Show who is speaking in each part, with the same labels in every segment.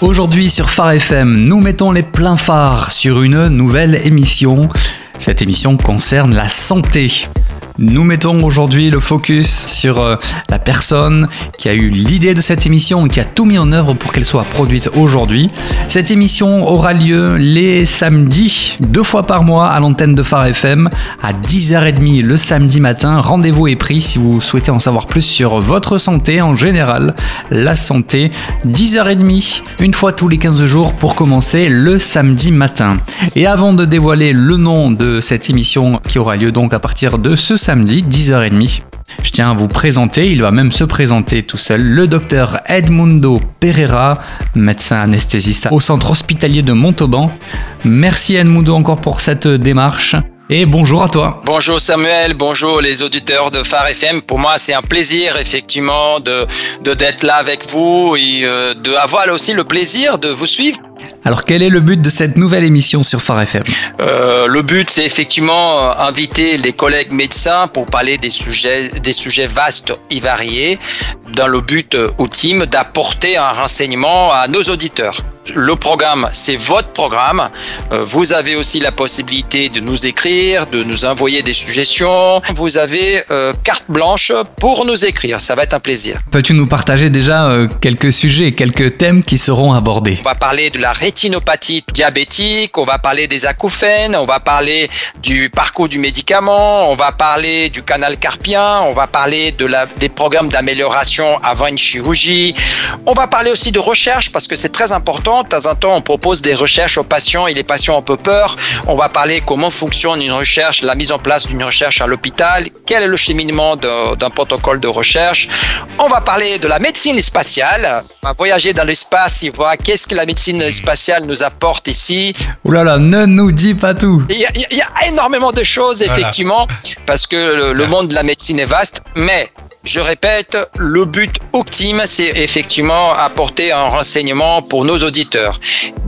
Speaker 1: Aujourd'hui sur Phare FM, nous mettons les pleins phares sur une nouvelle émission. Cette émission concerne la santé. Nous mettons aujourd'hui le focus sur euh, la personne qui a eu l'idée de cette émission et qui a tout mis en œuvre pour qu'elle soit produite aujourd'hui. Cette émission aura lieu les samedis, deux fois par mois à l'antenne de Phare FM à 10h30 le samedi matin. Rendez-vous est pris si vous souhaitez en savoir plus sur votre santé en général, la santé. 10h30, une fois tous les 15 jours pour commencer le samedi matin. Et avant de dévoiler le nom de cette émission qui aura lieu donc à partir de ce samedi, samedi 10h30. Je tiens à vous présenter, il va même se présenter tout seul, le docteur Edmundo Pereira, médecin anesthésiste au centre hospitalier de Montauban. Merci Edmundo encore pour cette démarche. Et bonjour à toi.
Speaker 2: Bonjour Samuel, bonjour les auditeurs de Phare FM. Pour moi, c'est un plaisir effectivement de d'être là avec vous et euh, de avoir aussi le plaisir de vous suivre
Speaker 1: alors quel est le but de cette nouvelle émission sur Phare FM
Speaker 2: euh, Le but c'est effectivement euh, inviter les collègues médecins pour parler des sujets, des sujets vastes et variés dans le but euh, ultime d'apporter un renseignement à nos auditeurs. Le programme, c'est votre programme. Euh, vous avez aussi la possibilité de nous écrire, de nous envoyer des suggestions. Vous avez euh, carte blanche pour nous écrire. Ça va être un plaisir.
Speaker 1: Peux-tu nous partager déjà euh, quelques sujets, quelques thèmes qui seront abordés?
Speaker 2: On va parler de la rétinopathie diabétique, on va parler des acouphènes, on va parler du parcours du médicament, on va parler du canal carpien, on va parler de la, des programmes d'amélioration avant une chirurgie. On va parler aussi de recherche parce que c'est très important de temps en temps, on propose des recherches aux patients et les patients ont un peu peur. On va parler comment fonctionne une recherche, la mise en place d'une recherche à l'hôpital, quel est le cheminement d'un protocole de recherche. On va parler de la médecine spatiale. On va voyager dans l'espace et voir qu'est-ce que la médecine spatiale nous apporte ici.
Speaker 1: Ouh là là, ne nous dis pas tout.
Speaker 2: Il y a, énormément de choses, effectivement, parce que le monde de la médecine est vaste, mais je répète, le but ultime, c'est effectivement apporter un renseignement pour nos auditeurs.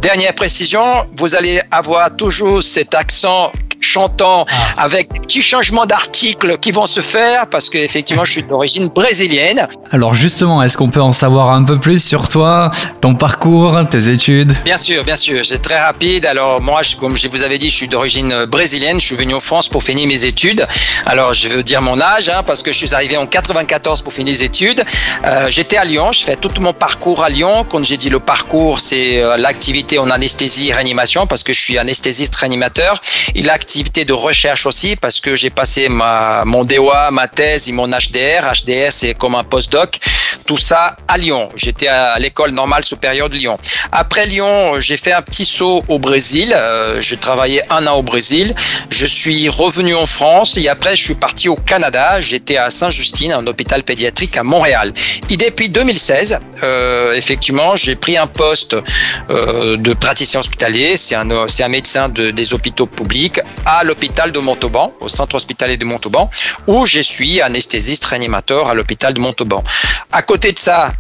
Speaker 2: Dernière précision, vous allez avoir toujours cet accent chantant ah. avec des petits changements d'articles qui vont se faire parce que effectivement je suis d'origine brésilienne.
Speaker 1: Alors justement, est-ce qu'on peut en savoir un peu plus sur toi, ton parcours, tes études?
Speaker 2: Bien sûr, bien sûr, c'est très rapide. Alors moi, comme je vous avais dit, je suis d'origine brésilienne, je suis venu en France pour finir mes études. Alors je veux dire mon âge hein, parce que je suis arrivé en 94 pour finir les études. Euh, j'étais à Lyon, je fais tout mon parcours à Lyon. Quand j'ai dit le parcours, c'est euh, l'activité en anesthésie et réanimation parce que je suis anesthésiste réanimateur. Et l'activité activité de recherche aussi parce que j'ai passé ma, mon DOA, ma thèse et mon HDR. HDR, c'est comme un postdoc. Tout ça à Lyon. J'étais à l'école normale supérieure de Lyon. Après Lyon, j'ai fait un petit saut au Brésil. Euh, j'ai travaillé un an au Brésil. Je suis revenu en France et après, je suis parti au Canada. J'étais à Saint-Justine, un hôpital pédiatrique à Montréal. Et depuis 2016, euh, effectivement, j'ai pris un poste euh, de praticien hospitalier. C'est un, médecin de, des hôpitaux publics à l'hôpital de Montauban, au centre hospitalier de Montauban, où je suis anesthésiste réanimateur à l'hôpital de Montauban. À côté de ça,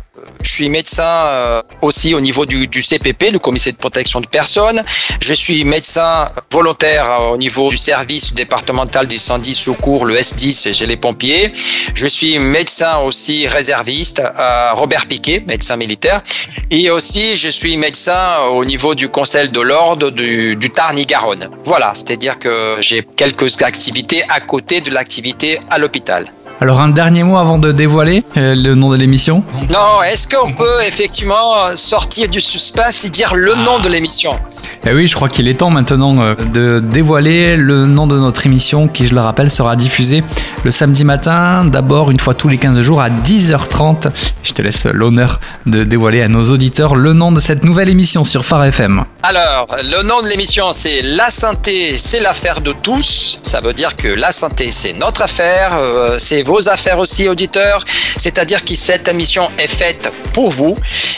Speaker 2: je suis médecin euh, aussi au niveau du, CPP, le comité de protection de personnes. Je suis médecin volontaire euh, au niveau du service départemental du 110 secours, le S10 chez les pompiers. Je suis médecin aussi réserviste à Robert Piquet, médecin militaire. Et aussi, je suis médecin au niveau du conseil de l'ordre du, du Tarn-et-Garonne. Voilà, c'est-à-dire que j'ai quelques activités à côté de l'activité à l'hôpital.
Speaker 1: Alors un dernier mot avant de dévoiler euh, le nom de l'émission?
Speaker 2: Non, est-ce qu'on peut effectivement sortir du suspense et dire le nom de l'émission?
Speaker 1: Eh oui, je crois qu'il est temps maintenant euh, de dévoiler le nom de notre émission qui, je le rappelle, sera diffusée le samedi matin, d'abord une fois tous les 15 jours à 10h30. Je te laisse l'honneur de dévoiler à nos auditeurs le nom de cette nouvelle émission sur Phare FM.
Speaker 2: Alors, le nom de l'émission, c'est La santé, c'est l'affaire de tous. Ça veut dire que la santé, c'est notre affaire, euh, c'est vos affaires aussi, auditeurs. C'est-à-dire que cette émission est faite pour vous.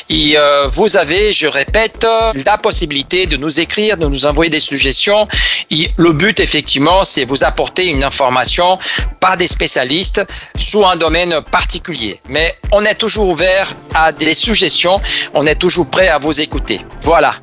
Speaker 2: Et euh, vous avez, je répète, la possibilité de nous écrire, de nous envoyer des suggestions. Et le but, effectivement, c'est vous apporter une information par des spécialistes sous un domaine particulier. Mais on est toujours ouvert à des suggestions. On est toujours prêt à vous écouter. Voilà.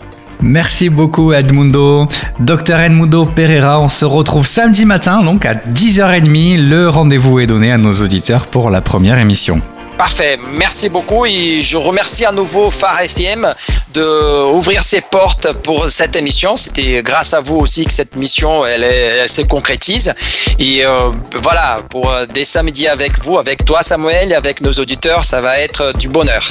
Speaker 1: Merci beaucoup Edmundo. Docteur Edmundo Pereira, on se retrouve samedi matin, donc à 10h30. Le rendez-vous est donné à nos auditeurs pour la première émission.
Speaker 2: Parfait. Merci beaucoup et je remercie à nouveau Phare FM de ouvrir ses portes pour cette émission. C'était grâce à vous aussi que cette mission elle, se concrétise. Et euh, voilà, pour des samedis avec vous, avec toi Samuel avec nos auditeurs, ça va être du bonheur.